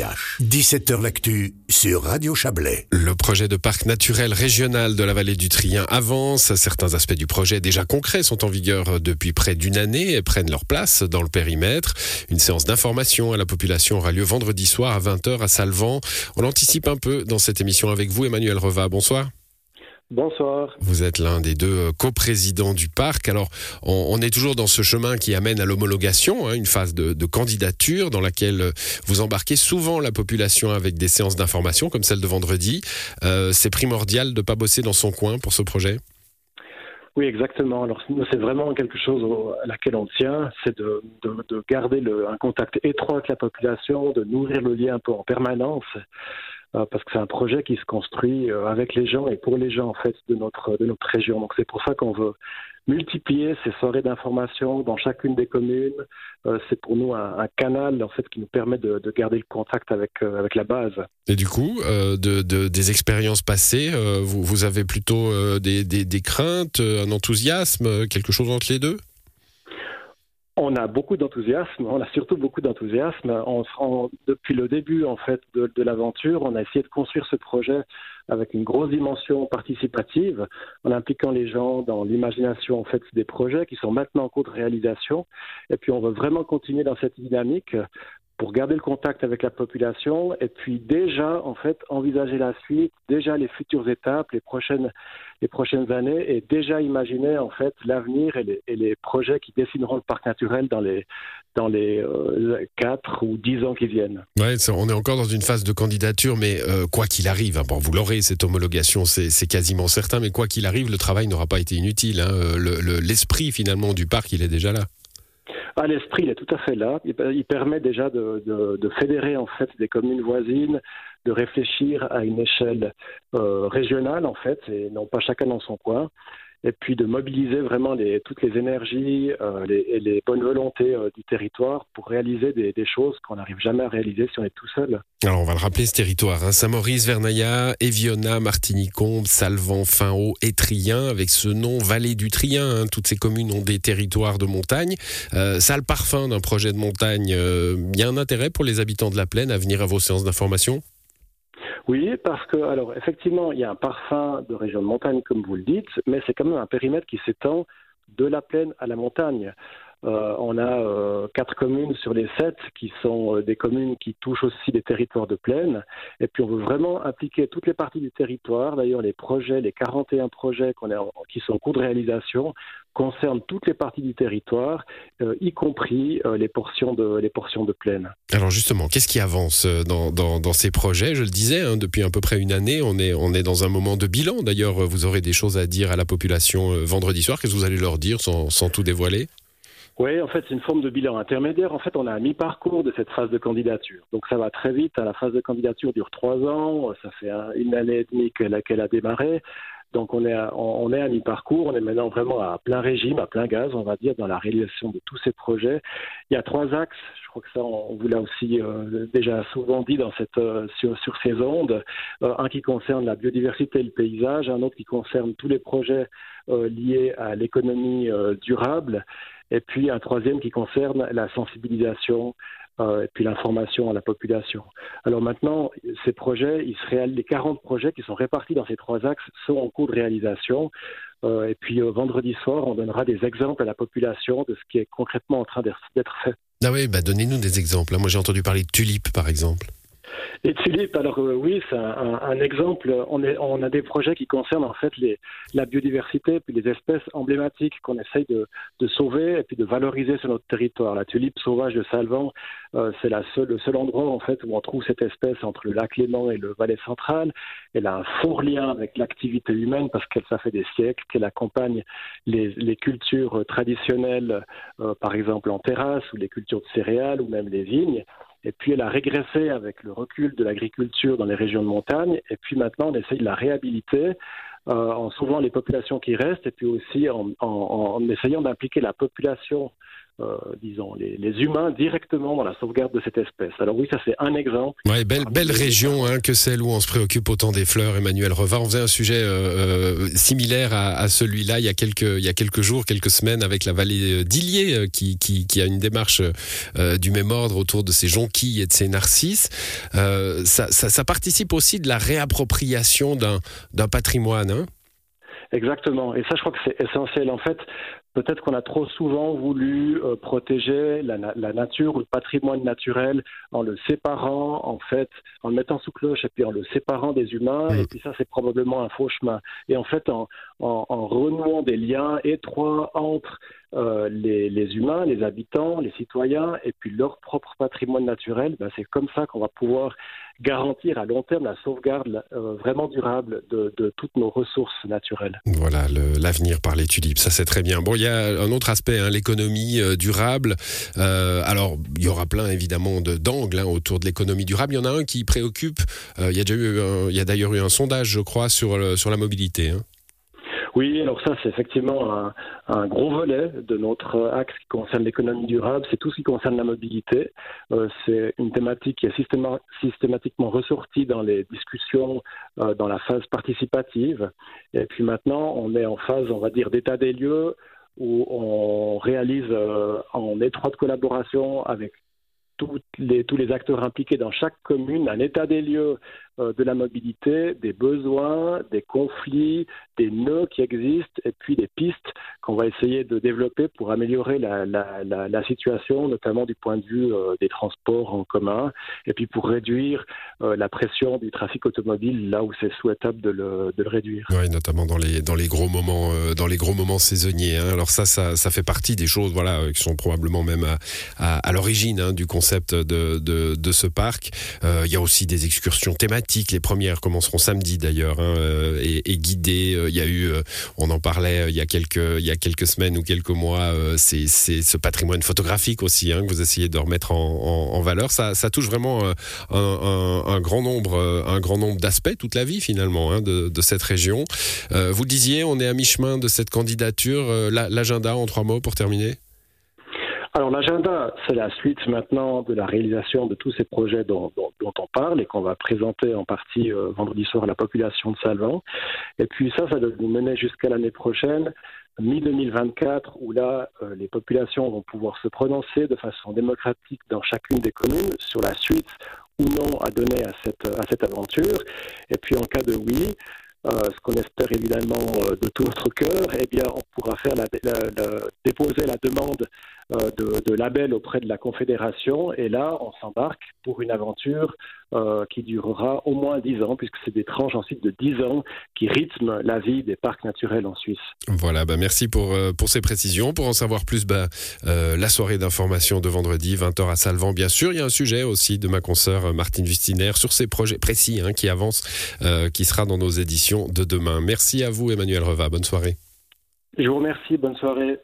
17h L'actu sur Radio Chablais. Le projet de parc naturel régional de la vallée du Trien avance. Certains aspects du projet déjà concrets sont en vigueur depuis près d'une année et prennent leur place dans le périmètre. Une séance d'information à la population aura lieu vendredi soir à 20h à Salvan. On anticipe un peu dans cette émission avec vous, Emmanuel Reva. Bonsoir. Bonsoir. Vous êtes l'un des deux euh, coprésidents du parc. Alors, on, est toujours dans ce chemin qui amène à l'homologation, hein, une phase de, candidature dans laquelle euh, vous embarquez souvent la population avec des séances d'information, comme celle de vendredi. Euh, c'est primordial de ne pas bosser dans son coin pour ce projet? Oui, exactement. Alors, c'est vraiment quelque chose à laquelle on tient, c'est de, garder un contact étroit avec la population, de nourrir le lien un peu en permanence. Euh, parce que c'est un projet qui se construit euh, avec les gens et pour les gens en fait de notre de notre région. Donc c'est pour ça qu'on veut multiplier ces soirées d'information dans chacune des communes. Euh, c'est pour nous un, canal en fait qui nous permet de, garder le contact avec avec la base. Et du coup, de, des expériences passées, vous, avez plutôt des, des craintes, un enthousiasme, quelque chose entre les deux? On a beaucoup d'enthousiasme, on a surtout beaucoup d'enthousiasme. On, depuis le début en fait de, l'aventure, on a essayé de construire ce projet avec une grosse dimension participative, en impliquant les gens dans l'imagination en fait des projets qui sont maintenant en cours de réalisation. Et puis on veut vraiment continuer dans cette dynamique pour garder le contact avec la population et puis déjà en fait envisager la suite, déjà les futures étapes, les prochaines les prochaines années et déjà imaginer en fait l'avenir et les, et les, projets qui dessineront le parc naturel dans les dans les euh, 4 ou 10 ans qui viennent. On est encore dans une phase de candidature, mais euh, quoi qu'il arrive, hein, bon, vous l'aurez cette homologation, c'est quasiment certain, mais quoi qu'il arrive, le travail n'aura pas été inutile. Hein, L'esprit finalement du parc, il est déjà là. Ah, l'esprit, il est tout à fait là. Il, permet déjà de, de, fédérer en fait des communes voisines, de réfléchir à une échelle euh, régionale en fait, et non pas chacun dans son coin et puis de mobiliser vraiment toutes les énergies euh, et les bonnes volontés euh, du territoire pour réaliser des, choses qu'on n'arrive jamais à réaliser si on est tout seul. Alors on va le rappeler ce territoire, hein. Saint-Maurice, Vernaya, Eviona, Martigny-Combe, Salvan, Finhaut et Trien, avec ce nom Vallée du Trien. Hein. Toutes ces communes ont des territoires de montagne. Euh, ça a le parfum d'un projet de montagne. Euh, il y a un intérêt pour les habitants de la plaine à venir à vos séances d'information? Oui, parce que, alors, effectivement, il y a un parfum de région de montagne, comme vous le dites, mais c'est quand même un périmètre qui s'étend de la plaine à la montagne. Euh, on a euh, quatre communes sur les sept qui sont euh, des communes qui touchent aussi des territoires de plaine. Et puis on veut vraiment impliquer toutes les parties du territoire. D'ailleurs, les projets, les 41 projets qu'on qui sont en cours de réalisation concernent toutes les parties du territoire, y compris les, portions de, les plaine. Alors justement, qu'est-ce qui avance dans, ces projets? Je le disais, hein, depuis à peu près une année, on est, dans un moment de bilan. D'ailleurs, vous aurez des choses à dire à la population vendredi soir. Qu'est-ce que vous allez leur dire sans tout dévoiler? Oui, en fait, c'est une forme de bilan intermédiaire. En fait, on a un mi-parcours de cette phase de candidature. Donc, ça va très vite. La phase de candidature dure trois ans. Ça fait une année et demie qu'elle a démarré. Donc, on est à, on est à mi-parcours. On est maintenant vraiment à plein régime, à plein gaz, on va dire, dans la réalisation de tous ces projets. Il y a trois axes. Je crois que ça, on vous l'a aussi euh, déjà souvent dit dans cette, euh, sur, ces ondes. Euh, un qui concerne la biodiversité et le paysage. Un autre qui concerne tous les projets liés à l'économie durable et puis un troisième qui concerne la sensibilisation euh, et puis l'information à la population. Alors maintenant, ces projets, les 40 projets qui sont répartis dans ces trois axes sont en cours de réalisation. Euh, et puis euh, vendredi soir, on donnera des exemples à la population de ce qui est concrètement en train d'être fait. Ah oui, bah donnez-nous des exemples. Moi, j'ai entendu parler de tulipes, par exemple. Les tulipes, alors euh, oui, c'est un, exemple. On, a des projets qui concernent en fait la biodiversité puis les espèces emblématiques qu'on essaye de, sauver et puis de valoriser sur notre territoire. La tulipe sauvage de Salvan, euh, c'est le seul endroit en fait où on trouve cette espèce entre le lac Léman et le Valais central. Elle a un fort lien avec l'activité humaine parce qu'elle ça fait des siècles qu'elle accompagne les, les, cultures traditionnelles, euh, par exemple en terrasse ou les cultures de céréales ou même les vignes. Et puis elle a régressé avec le recul de l'agriculture dans les régions de montagne. Et puis maintenant, on essaye de la réhabiliter euh, en sauvant les populations qui restent et puis aussi en, en, en essayant d'impliquer la population euh, disons, les, humains directement dans la sauvegarde de cette espèce. Alors oui, ça c'est un exemple. Ouais, belle, belle région hein, que celle où on se préoccupe autant des fleurs. Emmanuel Reva, on faisait un sujet euh, similaire à, celui-là il y a quelques il y a quelques jours, quelques semaines avec la vallée d'Illier qui, qui, qui, a une démarche du même ordre autour de ces jonquilles et de ces narcisses. Ça, ça, ça, participe aussi de la réappropriation d'un patrimoine. Hein Exactement. Et ça, je crois que c'est essentiel. En fait, peut-être qu'on a trop souvent voulu euh, protéger la, la, nature ou le patrimoine naturel en le séparant, en fait, en le mettant sous cloche et puis en le séparant des humains. Et puis ça, c'est probablement un faux chemin. Et en fait, en, en, en renouant des liens étroits entre euh, les, les, humains, les habitants, les citoyens, et puis leur propre patrimoine naturel, ben c'est comme ça qu'on va pouvoir garantir à long terme la sauvegarde euh, vraiment durable de, de, toutes nos ressources naturelles. Voilà, l'avenir par les tulipes, ça c'est très bien. Bon, il y a un autre aspect, hein, l'économie euh, durable. Euh, alors, il y aura plein évidemment d'angles hein, autour de l'économie durable. Il y en a un qui préoccupe. il y a eu, il y a d'ailleurs eu un sondage, je crois, sur, sur la mobilité. Hein. Oui, alors ça, c'est effectivement un, gros volet de notre axe qui concerne l'économie durable. C'est tout ce qui concerne la mobilité. Euh, c'est une thématique qui est systématiquement ressortie dans les discussions euh, dans la phase participative. Et puis maintenant, on est en phase, on va dire, d'état des lieux où on réalise euh, en étroite collaboration avec tous les acteurs impliqués dans chaque commune un état des lieux de la mobilité, des besoins, des conflits, des nœuds qui existent et puis des pistes qu'on va essayer de développer pour améliorer la, situation, notamment du point de vue euh, des transports en commun et puis pour réduire euh, la pression du trafic automobile là où c'est souhaitable de le, réduire. Oui, notamment dans les, gros moments, dans les gros moments saisonniers. Hein. Alors ça, ça, fait partie des choses voilà, qui sont probablement même à, l'origine hein, du concept de ce parc. Il y a aussi des excursions thématiques les premières commenceront samedi d'ailleurs hein, euh, et, et, guidées. Euh, il y a eu, euh, on en parlait il y a quelques, il y a quelques semaines ou quelques mois. c'est, ce patrimoine photographique aussi hein, que vous essayez de remettre en, valeur. Ça, touche vraiment un, un, grand nombre, un grand nombre d'aspects toute la vie finalement hein, de, cette région. vous disiez, on est à mi-chemin de cette candidature. L'agenda en trois mots pour terminer? Alors l'agenda, c'est la suite maintenant de la réalisation de tous ces projets dont, dont, dont on parle et qu'on va présenter en partie euh, vendredi soir à la population de Salvan. Et puis ça, ça doit nous mener jusqu'à l'année prochaine, mi-2024, où là, euh, les populations vont pouvoir se prononcer de façon démocratique dans chacune des communes sur la suite ou non à donner à cette, à cette aventure. Et puis en cas de oui, euh, ce qu'on espère évidemment euh, de tout notre cœur, eh bien, on pourra faire la, la, la, déposer la demande de, de, label auprès de la Confédération. Et là, on s'embarque pour une aventure euh, qui durera au moins 10 ans, puisque c'est des tranches ensuite de 10 ans qui rythment la vie des parcs naturels en Suisse. Voilà, bah merci pour, euh, pour ces précisions. Pour en savoir plus, bah, euh, la soirée d'information de vendredi, 20h à Salvan, bien sûr. Il y a un sujet aussi de ma consoeur Martine Vustiner sur ces projets précis hein, qui avancent, euh, qui sera dans nos éditions de demain. Merci à vous, Emmanuel Reva. Bonne soirée. Je vous remercie. Bonne soirée.